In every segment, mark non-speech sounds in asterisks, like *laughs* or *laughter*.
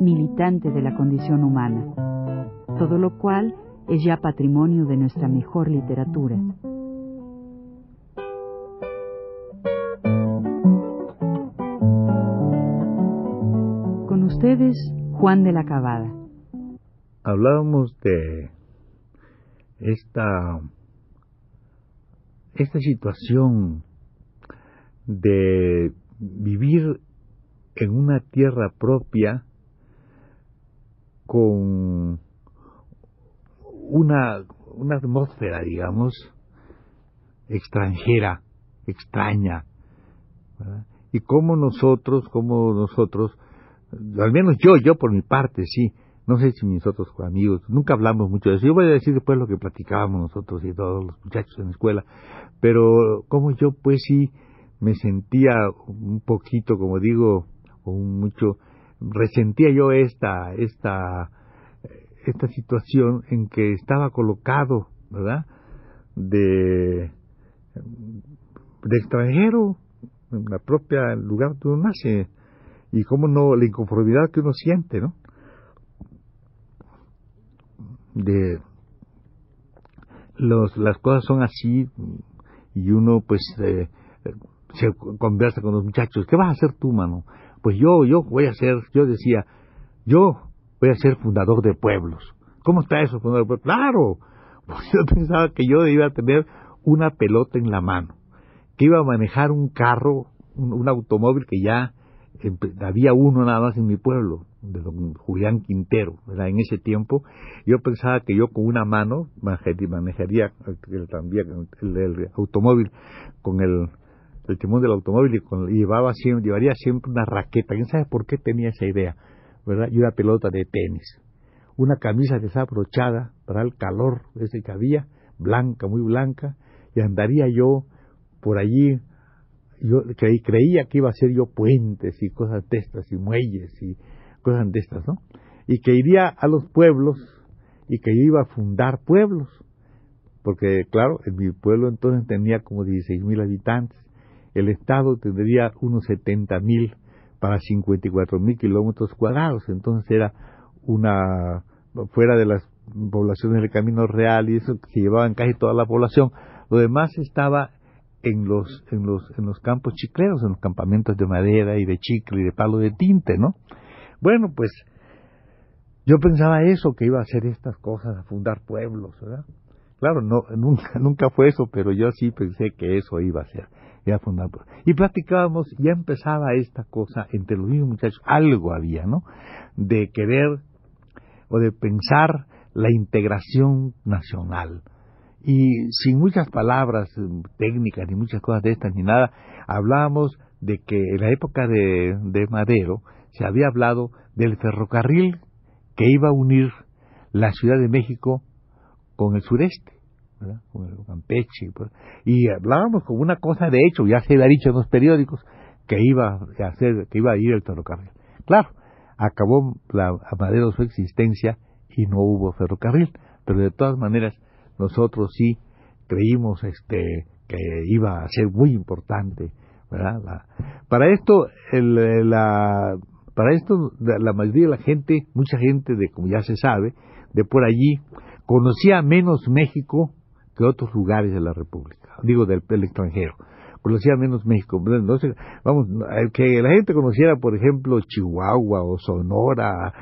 militante de la condición humana, todo lo cual es ya patrimonio de nuestra mejor literatura. Con ustedes, Juan de la Cabada. Hablábamos de esta, esta situación de vivir en una tierra propia con una, una atmósfera, digamos, extranjera, extraña. Y como nosotros, como nosotros, al menos yo, yo por mi parte, sí, no sé si mis otros amigos, nunca hablamos mucho de eso. Yo voy a decir después lo que platicábamos nosotros y todos los muchachos en la escuela, pero como yo, pues sí, me sentía un poquito, como digo, o mucho, resentía yo esta, esta, esta situación en que estaba colocado, ¿verdad? De, de extranjero, en la propia lugar donde uno nace, y cómo no, la inconformidad que uno siente, ¿no? De los, las cosas son así, y uno pues eh, se conversa con los muchachos, ¿qué vas a hacer tú, mano? Pues yo, yo voy a ser, yo decía, yo voy a ser fundador de pueblos. ¿Cómo está eso, fundador de pueblos? Claro, *laughs* pues yo pensaba que yo iba a tener una pelota en la mano, que iba a manejar un carro, un, automóvil que ya había uno nada más en mi pueblo, de don Julián Quintero, en ese tiempo, yo pensaba que yo con una mano manejaría, también el automóvil con el el timón del automóvil y, llevaba siempre, llevaría siempre una raqueta. ¿Quién sabe por qué tenía esa idea? ¿Verdad? Y una pelota de tenis. Una camisa desabrochada para el calor ese que había, blanca, muy blanca, y andaría yo por allí. Yo creía que iba a ser yo puentes y cosas de estas, y muelles y cosas de estas, ¿no? Y que iría a los pueblos y que iba a fundar pueblos. Porque, claro, en mi pueblo entonces tenía como 16 mil habitantes el Estado tendría unos 70 mil para 54 mil kilómetros cuadrados, entonces era una, fuera de las poblaciones del Camino Real y eso que llevaban casi toda la población, lo demás estaba en los, en los, en los campos chicleros, en los campamentos de madera y de chicle y de palo de tinte, ¿no? Bueno, pues yo pensaba eso, que iba a hacer estas cosas, a fundar pueblos, ¿verdad? Claro, no, *laughs* nunca, nunca fue eso, pero yo sí pensé que eso iba a ser. Y platicábamos, ya empezaba esta cosa entre los mismos muchachos, algo había, ¿no? De querer o de pensar la integración nacional. Y sin muchas palabras eh, técnicas ni muchas cosas de estas ni nada, hablábamos de que en la época de, de Madero se había hablado del ferrocarril que iba a unir la Ciudad de México con el sureste con el Campeche. Pues. Y hablábamos como una cosa de hecho, ya se había dicho en los periódicos que iba a hacer, que iba a ir el ferrocarril. Claro, acabó la, a Madero su existencia y no hubo ferrocarril, pero de todas maneras nosotros sí creímos este que iba a ser muy importante, ¿verdad? para esto el, la para esto la mayoría de la gente, mucha gente de como ya se sabe, de por allí conocía menos México que otros lugares de la República, digo del, extranjero. Conocía menos México. Entonces, vamos, que la gente conociera, por ejemplo, Chihuahua o Sonora,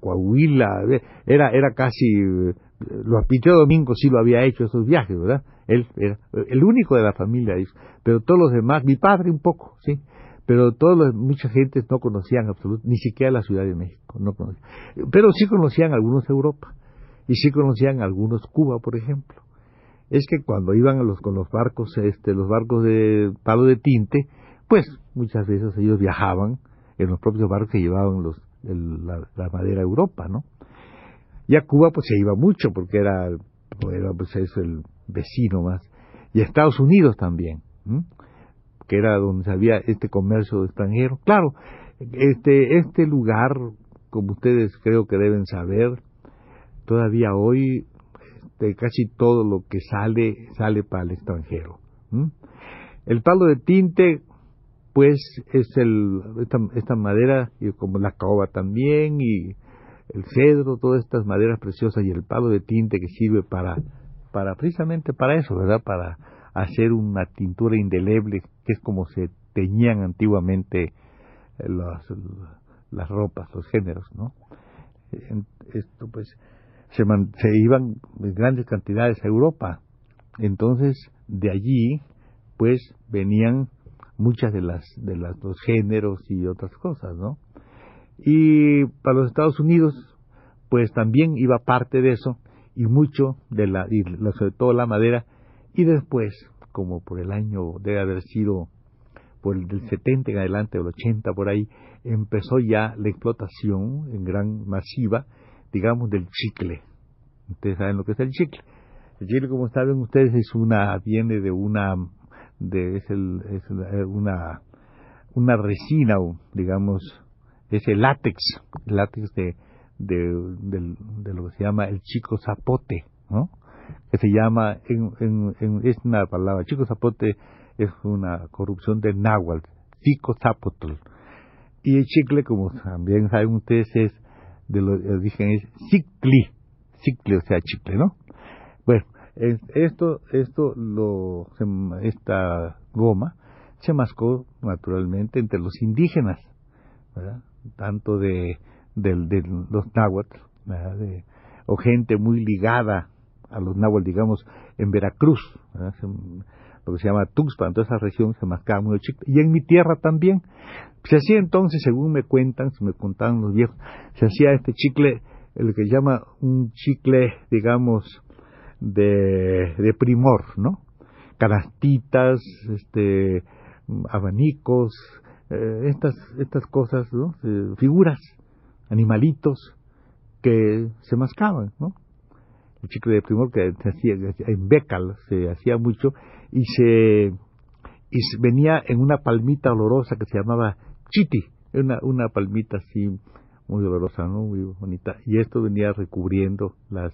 Coahuila, era, era casi, lo Piteo Domingo sí lo había hecho esos viajes, ¿verdad? Él era el único de la familia, pero todos los demás, mi padre un poco, sí, pero todos mucha gente no conocían absolutamente, ni siquiera la Ciudad de México, no conocían. pero sí conocían algunos Europa y sí conocían algunos Cuba, por ejemplo es que cuando iban los, con los barcos, este, los barcos de palo de tinte, pues muchas veces ellos viajaban en los propios barcos que llevaban los, la, madera a Europa, ¿no? Y a Cuba pues se iba mucho porque era, era pues es el vecino más. Y a Estados Unidos también, que era donde había este comercio extranjero. Claro, este, este lugar, como ustedes creo que deben saber, todavía hoy este, casi todo lo que sale sale para el extranjero. El palo de tinte, pues es el, esta, esta madera, y como la caoba también, y el cedro, todas estas maderas preciosas y el palo de tinte que sirve para, para precisamente para eso, ¿verdad? Para hacer una tintura indeleble, que es como se teñían antiguamente las, las ropas, los géneros, ¿no? Esto pues se, se iban en grandes cantidades a Europa. Entonces, de allí, pues venían muchas de las de las, los géneros y otras cosas, ¿no? Y para los Estados Unidos, pues también iba parte de eso y mucho de la, y sobre todo la madera. Y después, como por el año debe haber sido por el del 70 en adelante, el 80 por ahí, empezó ya la explotación en gran masiva, digamos, del chicle. Ustedes saben lo que es el chicle. El chicle, como saben ustedes, es una viene de una de es, el, es una una resina, digamos, es el látex, el látex de, de, lo que se llama el chico zapote, ¿no? que se llama, en, en, es una palabra, chico zapote es una corrupción de náhuatl, chico zapotl. Y el chicle, como también saben ustedes, es de lo origen es cicli, cicli, o sea, chicle, ¿no? Bueno, esto, esto esta goma se mascó naturalmente entre los indígenas, ¿verdad? tanto de, de, los náhuatl, o gente muy ligada a los náhuatl, digamos, en Veracruz, lo que se llama Tuxpan, toda esa región se mascaba muy chicle, y en mi tierra también. Se hacía entonces, según me cuentan, se me contaban los viejos, se hacía este chicle, el que llama un chicle, digamos, de, de primor, ¿no? Canastitas, este, abanicos, eh, estas, estas cosas, ¿no? Eh, figuras, animalitos que se mascaban, ¿no? El chicle de primor que se hacía en Becal se hacía mucho y se, y venía en una palmita olorosa que se llamaba chiti, una, una palmita así muy olorosa, ¿no? Muy bonita. Y esto venía recubriendo las,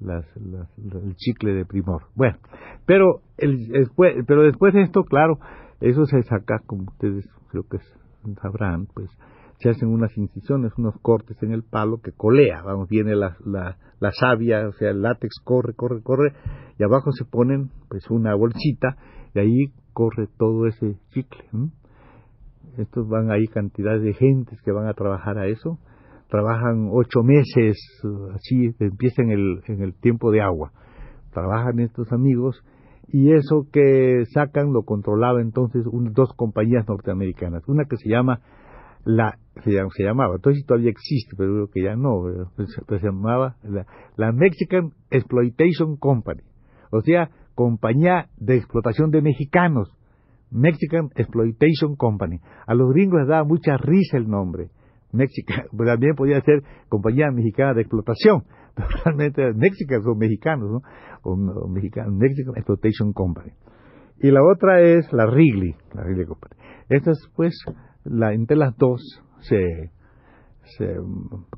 las, el chicle de primor. Bueno, pero, el, después, pero después de esto, claro, eso se saca, como ustedes creo que sabrán, pues se hacen unas incisiones, unos cortes en el palo que colea, vamos, viene la, la, la savia, o sea, el látex corre, corre, corre, y abajo se ponen pues una bolsita y ahí corre todo ese chicle. Estos van ahí cantidades de gentes que van a trabajar a eso, trabajan ocho meses, así empiezan el, en el tiempo de agua, trabajan estos amigos y eso que sacan lo controlaba entonces dos compañías norteamericanas, una que se llama la se, se llamaba, entonces todavía existe, pero creo que ya no, pues, pues se llamaba la, Mexican Exploitation Company, o sea, compañía de explotación de mexicanos, Mexican Exploitation Company. A los gringos les daba mucha risa el nombre, Mexican, *laughs* también podía ser compañía mexicana de explotación, *laughs* realmente mexicanos son mexicanos, ¿no? O, mexicanos, Mexican Exploitation Company. Y la otra es la Wrigley, la Wrigley Company. Estas, pues, la, entre las dos se,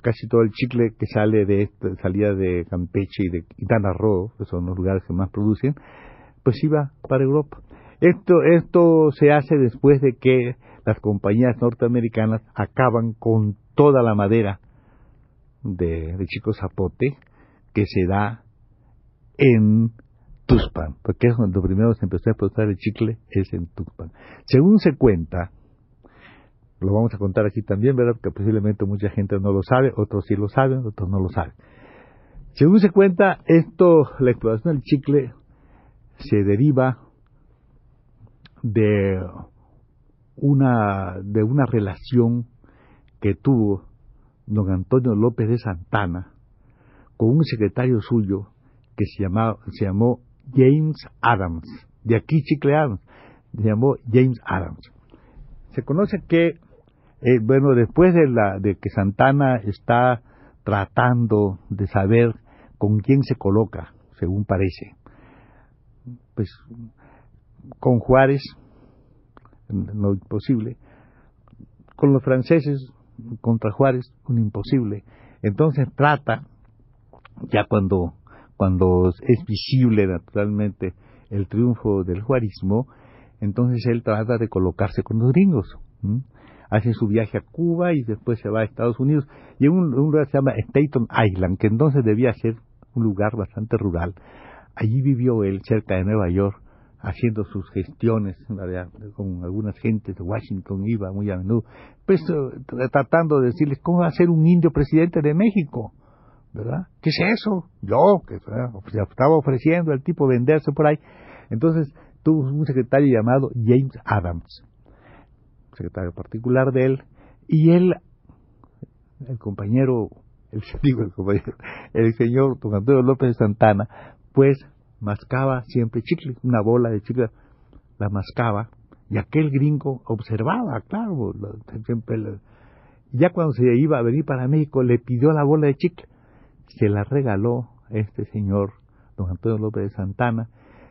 casi todo el chicle que sale de esta, salía de Campeche y de Quintana Roo, que son los lugares que más producen, pues iba para Europa. Esto, esto se hace después de que las compañías norteamericanas acaban con toda la madera de, Chico Zapote que se da en Tuxpan, porque es cuando primero se empezó a explotar el chicle, es en Tuxpan. Según se cuenta, lo vamos a contar aquí también, ¿verdad? Porque posiblemente mucha gente no lo sabe, otros sí lo saben, otros no lo saben. Según se cuenta, esto, la explotación del chicle se deriva de una, de una relación que tuvo don Antonio López de Santana con un secretario suyo que se, llamaba, se llamó James Adams, de aquí Chicle Adams, se llamó James Adams. Se conoce que, eh, bueno, después de, la, de que Santana está tratando de saber con quién se coloca, según parece. Pues con Juárez, no imposible, con los franceses contra Juárez, un imposible. Entonces trata, ya cuando, cuando es visible naturalmente el triunfo del juarismo, entonces él trata de colocarse con los gringos. Hace su viaje a Cuba y después se va a Estados Unidos. Y en un, lugar que se llama Staten Island, que entonces debía ser un lugar bastante rural. Allí vivió él, cerca de Nueva York, haciendo sus gestiones con algunas gentes de Washington, iba muy a menudo, pues eh, tratando de decirles cómo va a ser un indio presidente de México, ¿verdad? ¿Qué es eso? Yo, que estaba ofreciendo el tipo venderse por ahí. Entonces tuvo un secretario llamado James Adams, secretario particular de él, y él, *laughs* el compañero, el, señor don Antonio López Santana, pues mascaba siempre chicle, una bola de chicle, la mascaba, y aquel gringo observaba, claro, siempre, ya cuando se iba a venir para México le pidió la bola de chicle, se la regaló este señor, don Antonio López de Santana,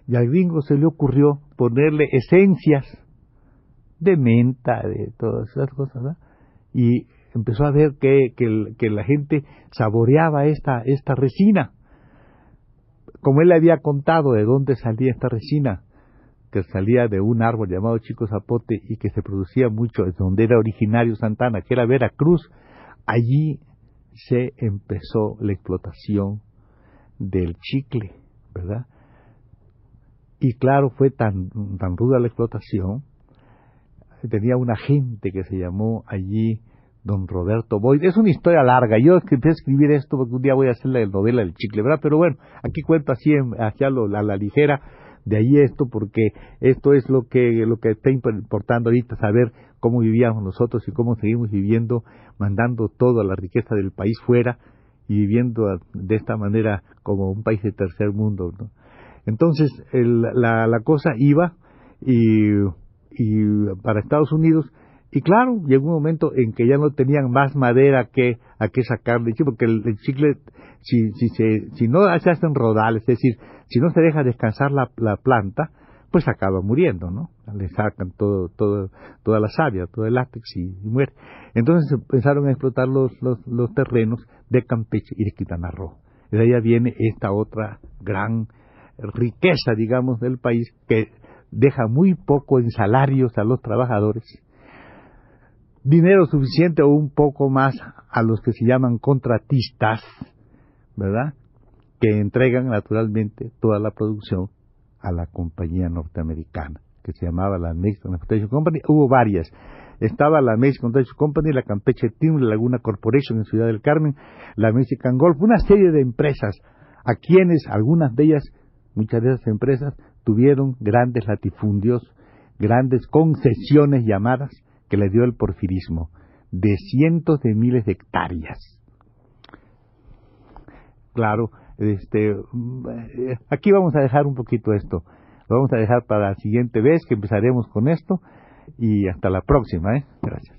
y al gringo se le ocurrió ponerle esencias de menta, de todas esas cosas, y empezó a ver que, que, la gente saboreaba esta, esta resina como él le había contado de dónde salía esta resina, que salía de un árbol llamado Chico Zapote y que se producía mucho, de donde era originario Santana, que era Veracruz, allí se empezó la explotación del chicle, ¿verdad? Y claro, fue tan, tan ruda la explotación, tenía una gente que se llamó allí don Roberto Boyd. Es una historia larga. Yo empecé a escribir esto porque un día voy a hacer la novela del chicle, ¿verdad? Pero bueno, aquí cuento así, hacia lo, a la ligera, de ahí esto, porque esto es lo que, lo que está importando ahorita, saber cómo vivíamos nosotros y cómo seguimos viviendo, mandando toda la riqueza del país fuera y viviendo de esta manera como un país de tercer mundo. ¿no? Entonces, la, la cosa iba y, y para Estados Unidos y claro, llegó un momento en que ya no tenían más madera que, a que sacarle, porque el, chicle, si, si, se, si no se hacen rodales, es decir, si no se deja descansar la, la planta, pues acaba muriendo, ¿no? Le sacan todo, todo, toda la savia, todo el látex y, muere. Entonces empezaron a explotar los, los, los, terrenos de Campeche y de Quintana Roo. Y de ahí viene esta otra gran riqueza, digamos, del país que deja muy poco en salarios a los trabajadores dinero suficiente o un poco más a los que se llaman contratistas, ¿verdad? Que entregan naturalmente toda la producción a la compañía norteamericana, que se llamaba la Mexican Transportation Company. Hubo varias. Estaba la Mexican Transportation Company, la Campeche Team, la Laguna Corporation en Ciudad del Carmen, la Mexican Golf, una serie de empresas a quienes algunas de ellas, muchas de esas empresas, tuvieron grandes latifundios, grandes concesiones llamadas, que le dio el porfirismo, de cientos de miles de hectáreas. Claro, este, aquí vamos a dejar un poquito esto. Lo vamos a dejar para la siguiente vez que empezaremos con esto y hasta la próxima. ¿eh? Gracias.